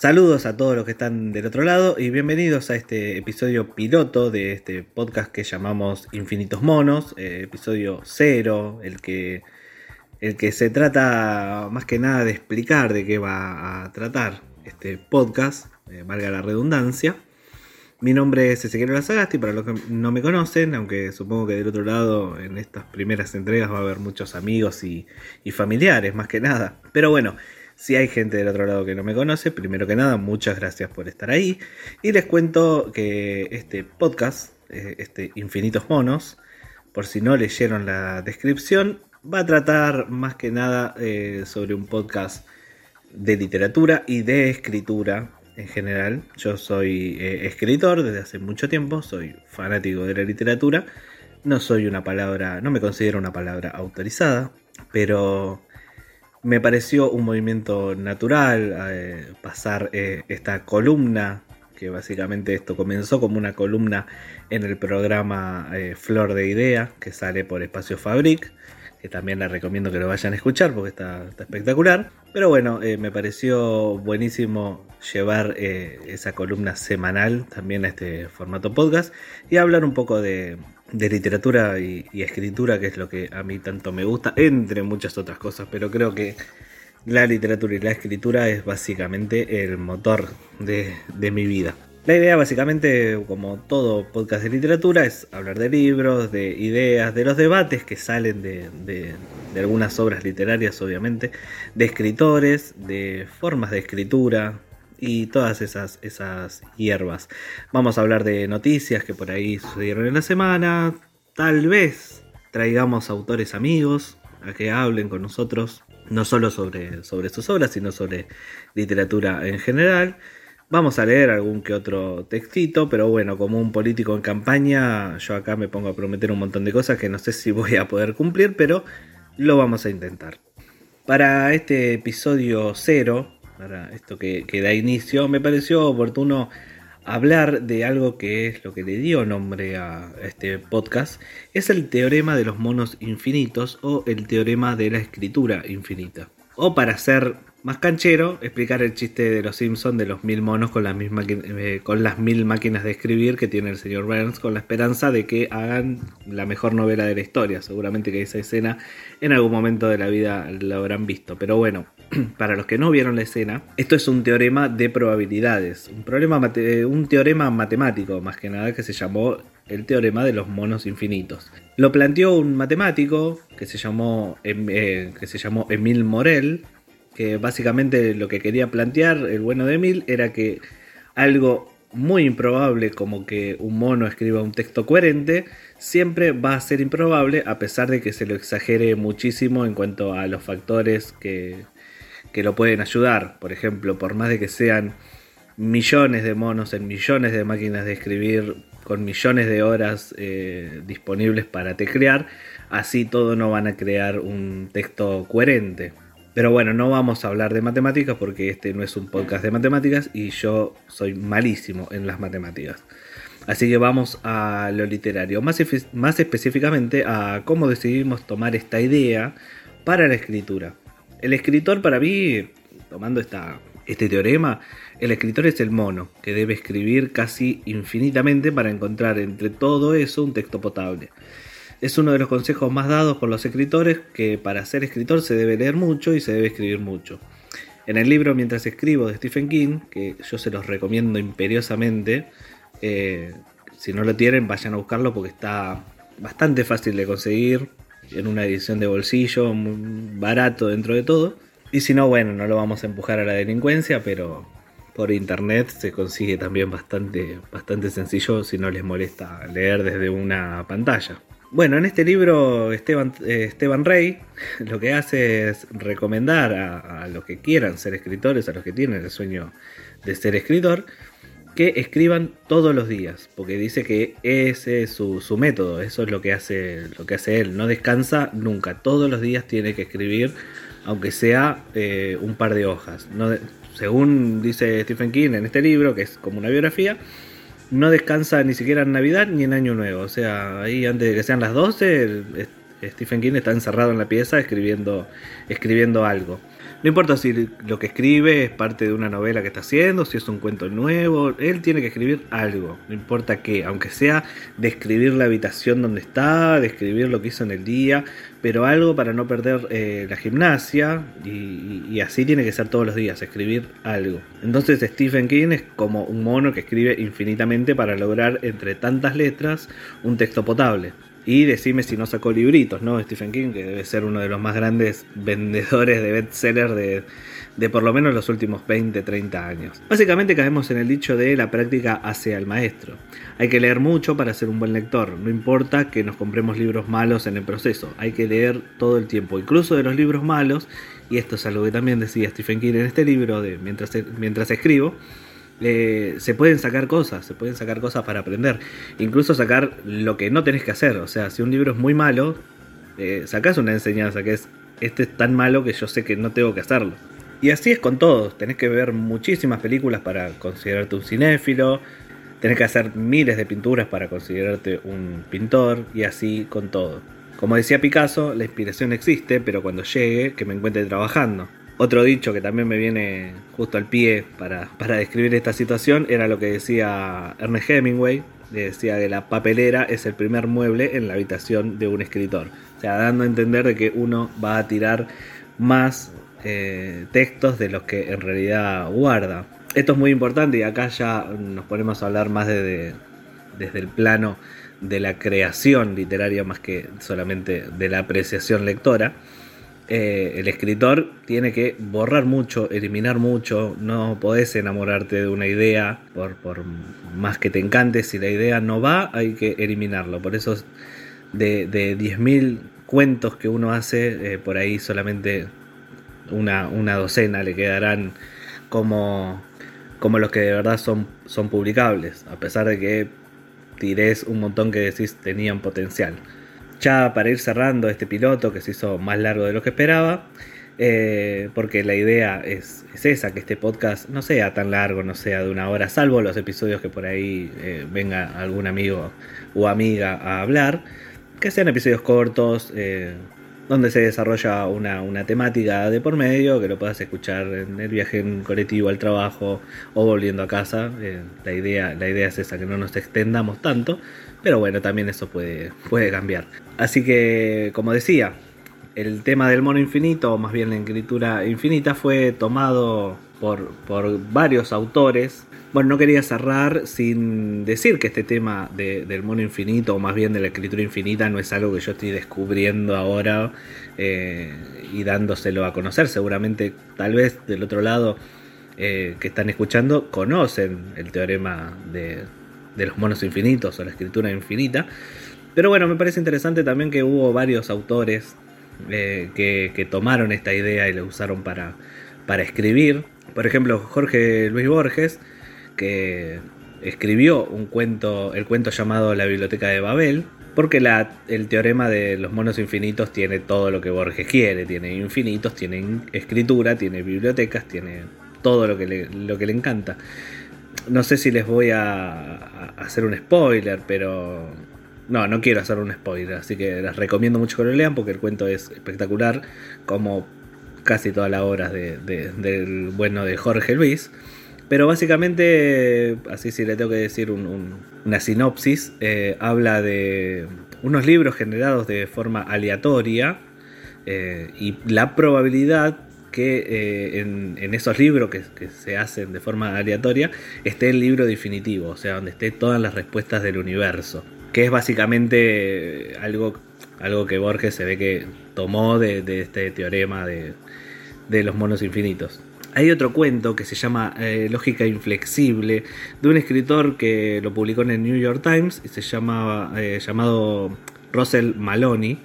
Saludos a todos los que están del otro lado y bienvenidos a este episodio piloto de este podcast que llamamos Infinitos Monos, eh, episodio cero, el que, el que se trata más que nada de explicar de qué va a tratar este podcast, eh, valga la redundancia. Mi nombre es Ezequiel Lazagasti, para los que no me conocen, aunque supongo que del otro lado en estas primeras entregas va a haber muchos amigos y, familiares, más que nada. Pero bueno, si hay gente del otro lado que no me conoce, primero que nada, muchas gracias por estar ahí. Y les cuento que este podcast, eh, este Infinitos Monos, por si no leyeron la descripción, va a tratar más que nada eh, sobre un podcast de literatura y de escritura en general. Yo soy eh, escritor desde hace mucho tiempo, soy fanático de la literatura. No soy una palabra, no me considero una palabra autorizada, pero me pareció un movimiento natural eh, pasar eh, esta columna, que básicamente esto comenzó como una columna en el programa Flor de Idea, que sale por Espacio Fabric, que también la recomiendo que lo vayan a escuchar porque está, espectacular. Pero bueno, me pareció buenísimo llevar esa columna semanal también a este formato podcast y hablar un poco de literatura y, escritura, que es lo que a mí tanto me gusta, entre muchas otras cosas, pero creo que la literatura y la escritura es básicamente el motor de, mi vida. La idea básicamente, como todo podcast de literatura, es hablar de libros, de ideas, de los debates que salen de, algunas obras literarias, obviamente, de escritores, de formas de escritura, y todas esas, esas hierbas. Vamos a hablar de noticias que por ahí sucedieron en la semana. Tal vez traigamos autores amigos a que hablen con nosotros, no solo sobre, sobre sus obras, sino sobre literatura en general. Vamos a leer algún que otro textito, pero bueno, como un político en campaña, yo acá me pongo a prometer un montón de cosas que no sé si voy a poder cumplir, pero lo vamos a intentar. Para este episodio cero, para esto que, da inicio, me pareció oportuno hablar de algo que es lo que le dio nombre a este podcast, es el teorema de los monos infinitos o el teorema de la escritura infinita. O para ser más canchero, explicar el chiste de los Simpsons de los mil monos con las, eh, con las mil máquinas de escribir que tiene el señor Burns, con la esperanza de que hagan la mejor novela de la historia. Seguramente que esa escena en algún momento de la vida la habrán visto. Pero bueno, para los que no vieron la escena, esto es un teorema de probabilidades, un, problema un teorema matemático más que nada que se llamó el teorema de los monos infinitos. Lo planteó un matemático que se llamó, em, eh, que se llamó Emil Morel que básicamente lo que quería plantear el bueno de Emil era que algo muy improbable como que un mono escriba un texto coherente siempre va a ser improbable a pesar de que se lo exagere muchísimo en cuanto a los factores que, que lo pueden ayudar. Por ejemplo, por más de que sean millones de monos en millones de máquinas de escribir con millones de horas eh, disponibles para teclear, así todo no van a crear un texto coherente. Pero bueno, no vamos a hablar de matemáticas porque este no es un podcast de matemáticas y yo soy malísimo en las matemáticas. Así que vamos a lo literario, más, más específicamente a cómo decidimos tomar esta idea para la escritura. El escritor para mí, tomando esta, este teorema, el escritor es el mono, que debe escribir casi infinitamente para encontrar entre todo eso un texto potable. Es uno de los consejos más dados por los escritores que para ser escritor se debe leer mucho y se debe escribir mucho. En el libro Mientras escribo de Stephen King, que yo se los recomiendo imperiosamente, eh, si no lo tienen vayan a buscarlo porque está bastante fácil de conseguir, en una edición de bolsillo, muy barato dentro de todo. Y si no, bueno, no lo vamos a empujar a la delincuencia, pero por internet se consigue también bastante, bastante sencillo si no les molesta leer desde una pantalla. Bueno, en este libro Esteban, eh, Esteban Rey lo que hace es recomendar a, los que quieran ser escritores, a los que tienen el sueño de ser escritor, que escriban todos los días, porque dice que ese es su, método, eso es lo que, hace, lo que hace él, no descansa nunca, todos los días tiene que escribir, aunque sea eh, un par de hojas. según dice Stephen King en este libro, que es como una biografía, no descansa ni siquiera en Navidad ni en Año Nuevo. O sea, ahí antes de que sean las 12, Stephen King está encerrado en la pieza escribiendo, escribiendo algo. No importa si lo que escribe es parte de una novela que está haciendo, si es un cuento nuevo, él tiene que escribir algo, no importa qué, aunque sea describir la habitación donde está, describir lo que hizo en el día, pero algo para no perder eh, la gimnasia y, y, así tiene que ser todos los días, escribir algo. Entonces Stephen King es como un mono que escribe infinitamente para lograr entre tantas letras un texto potable. Y decime si no sacó libritos, ¿no? Stephen King, que debe ser uno de los más grandes vendedores de bestsellers de, de por lo menos los últimos 20, 30 años. Básicamente caemos en el dicho de la práctica hacia el maestro. Hay que leer mucho para ser un buen lector, no importa que nos compremos libros malos en el proceso, hay que leer todo el tiempo, incluso de los libros malos, y esto es algo que también decía Stephen King en este libro de Mientras, mientras escribo, eh, se pueden sacar cosas, se pueden sacar cosas para aprender. Incluso sacar lo que no tenés que hacer. O sea, si un libro es muy malo, eh, sacás una enseñanza que es, este es tan malo que yo sé que no tengo que hacerlo. Y así es con todos. Tenés que ver muchísimas películas para considerarte un cinéfilo. Tenés que hacer miles de pinturas para considerarte un pintor. Y así con todo. Como decía Picasso, la inspiración existe, pero cuando llegue, que me encuentre trabajando. Otro dicho que también me viene justo al pie para, describir esta situación era lo que decía Ernest Hemingway, decía que la papelera es el primer mueble en la habitación de un escritor. O sea, dando a entender de que uno va a tirar más eh, textos de los que en realidad guarda. Esto es muy importante y acá ya nos ponemos a hablar más desde el plano de la creación literaria más que solamente de la apreciación lectora. Eh, el escritor tiene que borrar mucho, eliminar mucho, no podés enamorarte de una idea por, más que te encante, si la idea no va hay que eliminarlo, por eso de, de 10.000 cuentos que uno hace, eh, por ahí solamente una, una, docena le quedarán como, como los que de verdad son, son publicables, a pesar de que tires un montón que decís tenían potencial ya para ir cerrando este piloto que se hizo más largo de lo que esperaba, eh, porque la idea es, esa, que este podcast no sea tan largo, no sea de una hora, salvo los episodios que por ahí eh, venga algún amigo o amiga a hablar, que sean episodios cortos, eh, donde se desarrolla una, temática de por medio, que lo puedas escuchar en el viaje en colectivo al trabajo o volviendo a casa. la, idea, la idea es esa, que no nos extendamos tanto. Pero bueno, también eso puede, puede cambiar. Así que, como decía, el tema del mono infinito, o más bien la escritura infinita, fue tomado por, por varios autores. Bueno, no quería cerrar sin decir que este tema del mono infinito, o más bien de la escritura infinita, no es algo que yo estoy descubriendo ahora eh, y dándoselo a conocer. Seguramente, tal vez del otro lado eh, que están escuchando, conocen el teorema de, de los monos infinitos o la escritura infinita. Pero bueno, me parece interesante también que hubo varios autores eh, que, tomaron esta idea y la usaron para, para escribir. Por ejemplo, Jorge Luis Borges, que escribió un cuento, el cuento llamado La Biblioteca de Babel, porque el teorema de los monos infinitos tiene todo lo que Borges quiere, tiene infinitos, tiene escritura, tiene bibliotecas, tiene todo lo que lo que le encanta no sé si les voy a, hacer un spoiler, pero no, no quiero hacer un spoiler, así que les recomiendo mucho que lo lean porque el cuento es espectacular, como casi todas las obras del bueno de Jorge Luis. Pero básicamente, así si le tengo que decir una sinopsis, eh, habla de unos libros generados de forma aleatoria eh, y la probabilidad que eh, en, esos libros que, se hacen de forma aleatoria esté el libro definitivo, o sea, donde esté todas las respuestas del universo, que es básicamente algo, algo que Borges se ve que tomó de, este teorema de, los monos infinitos. Hay otro cuento que se llama eh, Lógica Inflexible, de un escritor que lo publicó en el New York Times y se llama, eh, llamado Russell Maloney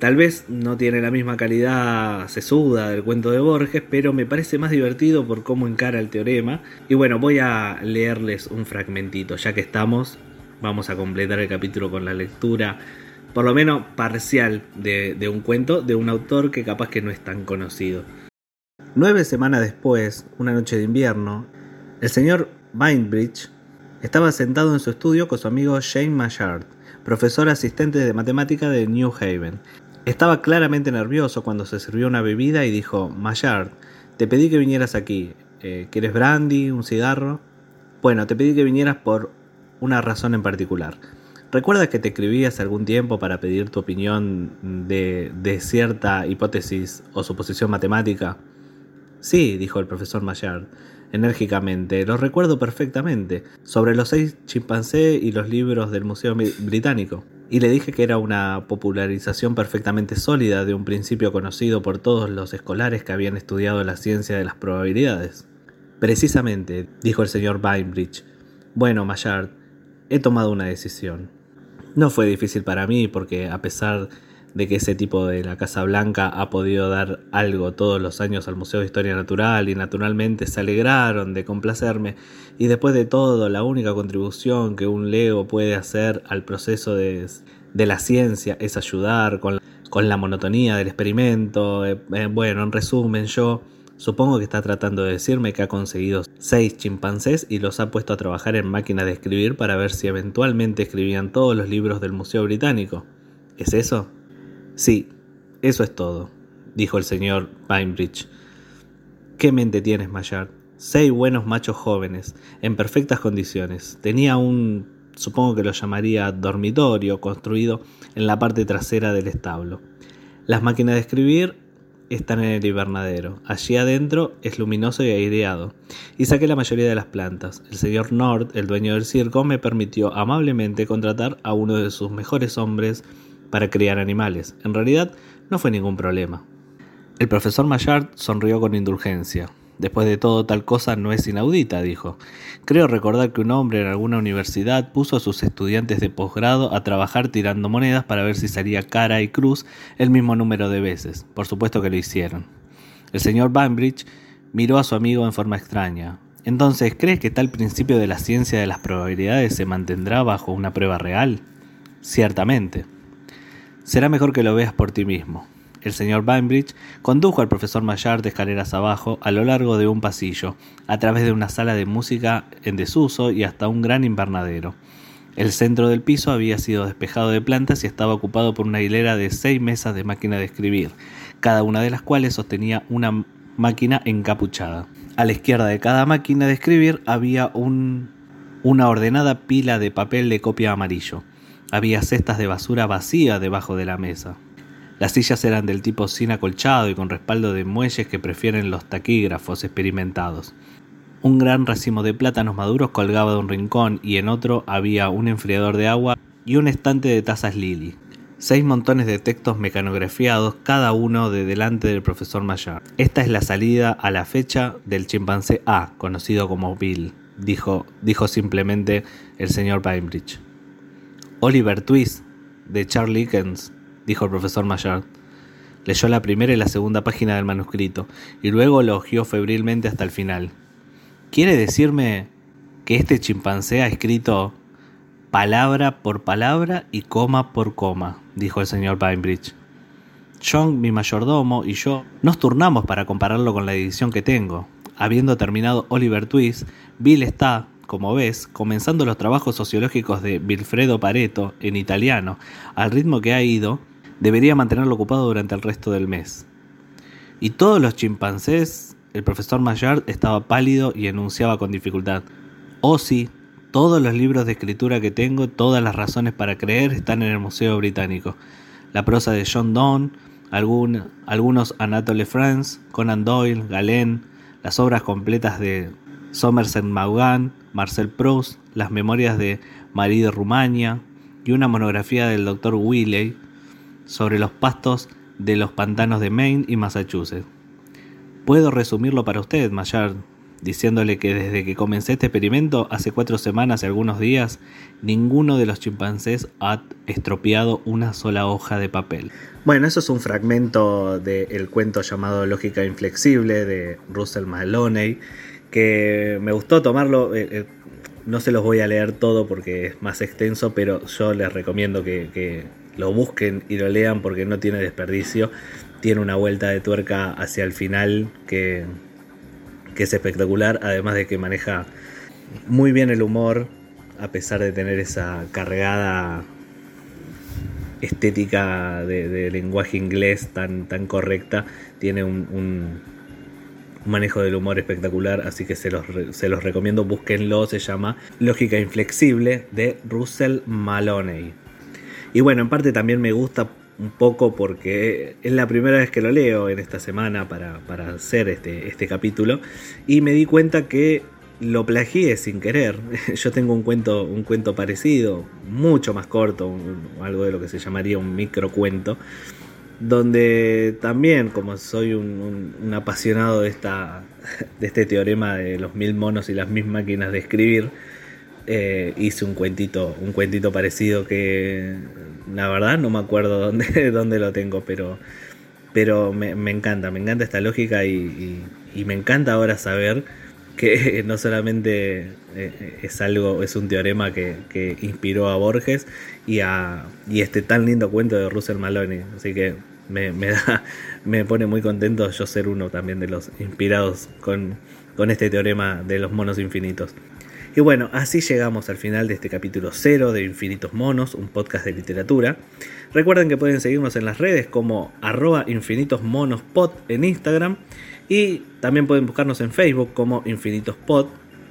Tal vez no tiene la misma calidad sesuda del cuento de Borges, pero me parece más divertido por cómo encara el teorema. Y bueno, voy a leerles un fragmentito, ya que estamos, vamos a completar el capítulo con la lectura, por lo menos parcial, de, de un cuento de un autor que capaz que no es tan conocido. Nueve semanas después, una noche de invierno, el señor Bainbridge estaba sentado en su estudio con su amigo Shane Mashard, profesor asistente de matemática de New Haven, Estaba claramente nervioso cuando se sirvió una bebida y dijo, Mayard, te pedí que vinieras aquí. Eh, ¿Quieres brandy? ¿Un cigarro? Bueno, te pedí que vinieras por una razón en particular. ¿Recuerdas que te escribí hace algún tiempo para pedir tu opinión de, de cierta hipótesis o suposición matemática? Sí, dijo el profesor Maillard enérgicamente, lo recuerdo perfectamente, sobre los seis chimpancés y los libros del Museo Británico. Y le dije que era una popularización perfectamente sólida de un principio conocido por todos los escolares que habían estudiado la ciencia de las probabilidades. Precisamente, dijo el señor Bainbridge. Bueno, Maillard, he tomado una decisión. No fue difícil para mí porque a pesar de que ese tipo de la Casa Blanca ha podido dar algo todos los años al Museo de Historia Natural y naturalmente se alegraron de complacerme y después de todo la única contribución que un Leo puede hacer al proceso de, la ciencia es ayudar con, con, la monotonía del experimento. Eh, eh, bueno, en resumen yo supongo que está tratando de decirme que ha conseguido seis chimpancés y los ha puesto a trabajar en máquinas de escribir para ver si eventualmente escribían todos los libros del Museo Británico. ¿Es eso? Sí, eso es todo, dijo el señor Bainbridge. ¿Qué mente tienes, Mayard? Seis buenos machos jóvenes, en perfectas condiciones. Tenía un, supongo que lo llamaría dormitorio, construido en la parte trasera del establo. Las máquinas de escribir están en el invernadero. Allí adentro es luminoso y aireado. Y saqué la mayoría de las plantas. El señor Nord, el dueño del circo, me permitió amablemente contratar a uno de sus mejores hombres para criar animales. En realidad, no fue ningún problema. El profesor Maillard sonrió con indulgencia. Después de todo, tal cosa no es inaudita, dijo. Creo recordar que un hombre en alguna universidad puso a sus estudiantes de posgrado a trabajar tirando monedas para ver si salía cara y cruz el mismo número de veces. Por supuesto que lo hicieron. El señor Bainbridge miró a su amigo en forma extraña. Entonces, ¿crees que tal principio de la ciencia de las probabilidades se mantendrá bajo una prueba real? Ciertamente. Será mejor que lo veas por ti mismo. El señor Bainbridge condujo al profesor Maillard de escaleras abajo a lo largo de un pasillo, a través de una sala de música en desuso y hasta un gran invernadero. El centro del piso había sido despejado de plantas y estaba ocupado por una hilera de seis mesas de máquina de escribir, cada una de las cuales sostenía una máquina encapuchada. A la izquierda de cada máquina de escribir había un, una ordenada pila de papel de copia amarillo. Había cestas de basura vacía debajo de la mesa. Las sillas eran del tipo sin acolchado y con respaldo de muelles que prefieren los taquígrafos experimentados. Un gran racimo de plátanos maduros colgaba de un rincón y en otro había un enfriador de agua y un estante de tazas Lily. Seis montones de textos mecanografiados, cada uno de delante del profesor Mayor. Esta es la salida a la fecha del chimpancé A, conocido como Bill, dijo, dijo simplemente el señor Bainbridge. Oliver Twist, de Charlie Dickens, dijo el profesor Maillard. Leyó la primera y la segunda página del manuscrito, y luego lo hojeó febrilmente hasta el final. ¿Quiere decirme que este chimpancé ha escrito palabra por palabra y coma por coma? dijo el señor Bainbridge. John, mi mayordomo, y yo nos turnamos para compararlo con la edición que tengo. Habiendo terminado Oliver Twist, Bill está, como ves, comenzando los trabajos sociológicos de Vilfredo Pareto en italiano, al ritmo que ha ido, debería mantenerlo ocupado durante el resto del mes. Y todos los chimpancés, el profesor Maillard estaba pálido y enunciaba con dificultad. Oh sí, todos los libros de escritura que tengo, todas las razones para creer están en el Museo Británico. La prosa de John Donne, algunos Anatole France, Conan Doyle, Galén, las obras completas de Somerset Maugham, Marcel Proust, las memorias de Marie de Rumania y una monografía del Dr. Willey sobre los pastos de los pantanos de Maine y Massachusetts. Puedo resumirlo para usted, Mayard, diciéndole que desde que comencé este experimento, hace cuatro semanas y algunos días, ninguno de los chimpancés ha estropeado una sola hoja de papel. Bueno, eso es un fragmento del cuento llamado Lógica Inflexible de Russell Maloney que me gustó tomarlo. Eh, eh, no se los voy a leer todo porque es más extenso, pero yo les recomiendo que, lo busquen y lo lean porque no tiene desperdicio. Tiene una vuelta de tuerca hacia el final que, que es espectacular, además de que maneja muy bien el humor, a pesar de tener esa cargada estética de, lenguaje inglés tan, tan correcta, tiene un, manejo del humor espectacular, así que se los, se los recomiendo, búsquenlo, se llama Lógica Inflexible de Russell Maloney. Y bueno, en parte también me gusta un poco porque es la primera vez que lo leo en esta semana para, para hacer este, este capítulo y me di cuenta que lo plagié sin querer. Yo tengo un cuento, un cuento parecido, mucho más corto, algo de lo que se llamaría un microcuento, donde también, como soy un, apasionado de, esta, de este teorema de los mil monos y las mil máquinas de escribir, eh, hice un cuentito, un cuentito parecido que la verdad no me acuerdo dónde, dónde lo tengo, pero, pero me, encanta, me encanta esta lógica y me encanta ahora saber que no solamente eh, es algo, es un teorema que, inspiró a Borges y a y este tan lindo cuento de Russell Maloney. Así que me, me pone muy contento yo ser uno también de los inspirados con, con este teorema de los monos infinitos. Y bueno, así llegamos al final de este capítulo 0 de Infinitos Monos, un podcast de literatura. Recuerden que pueden seguirnos en las redes como arroba infinitosmonospot en Instagram y también pueden buscarnos en Facebook como Infinitos Pod.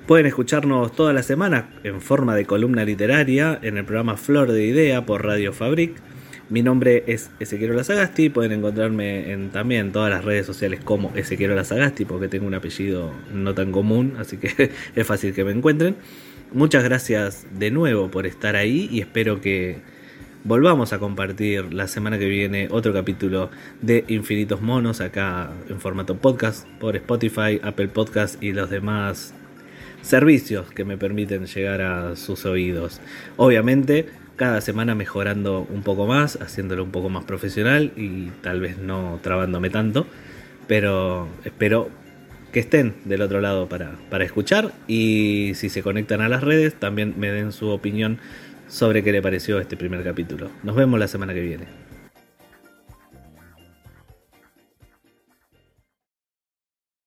Pueden escucharnos toda la semana en forma de columna literaria en el programa Flor de Idea por Radio Fabric. Mi nombre es Ezequiel Lazagasti. Pueden encontrarme en también todas las redes sociales como Ezequiel Lazagasti porque tengo un apellido no tan común, así que es fácil que me encuentren. Muchas gracias de nuevo por estar ahí y espero que volvamos a compartir la semana que viene otro capítulo de Infinitos Monos acá en formato podcast por Spotify, Apple Podcast y los demás servicios que me permiten llegar a sus oídos. Obviamente, cada semana mejorando un poco más, haciéndolo un poco más profesional y tal vez no trabándome tanto, pero espero que estén del otro lado para, para escuchar y si se conectan a las redes también me den su opinión sobre qué le pareció este primer capítulo. Nos vemos la semana que viene.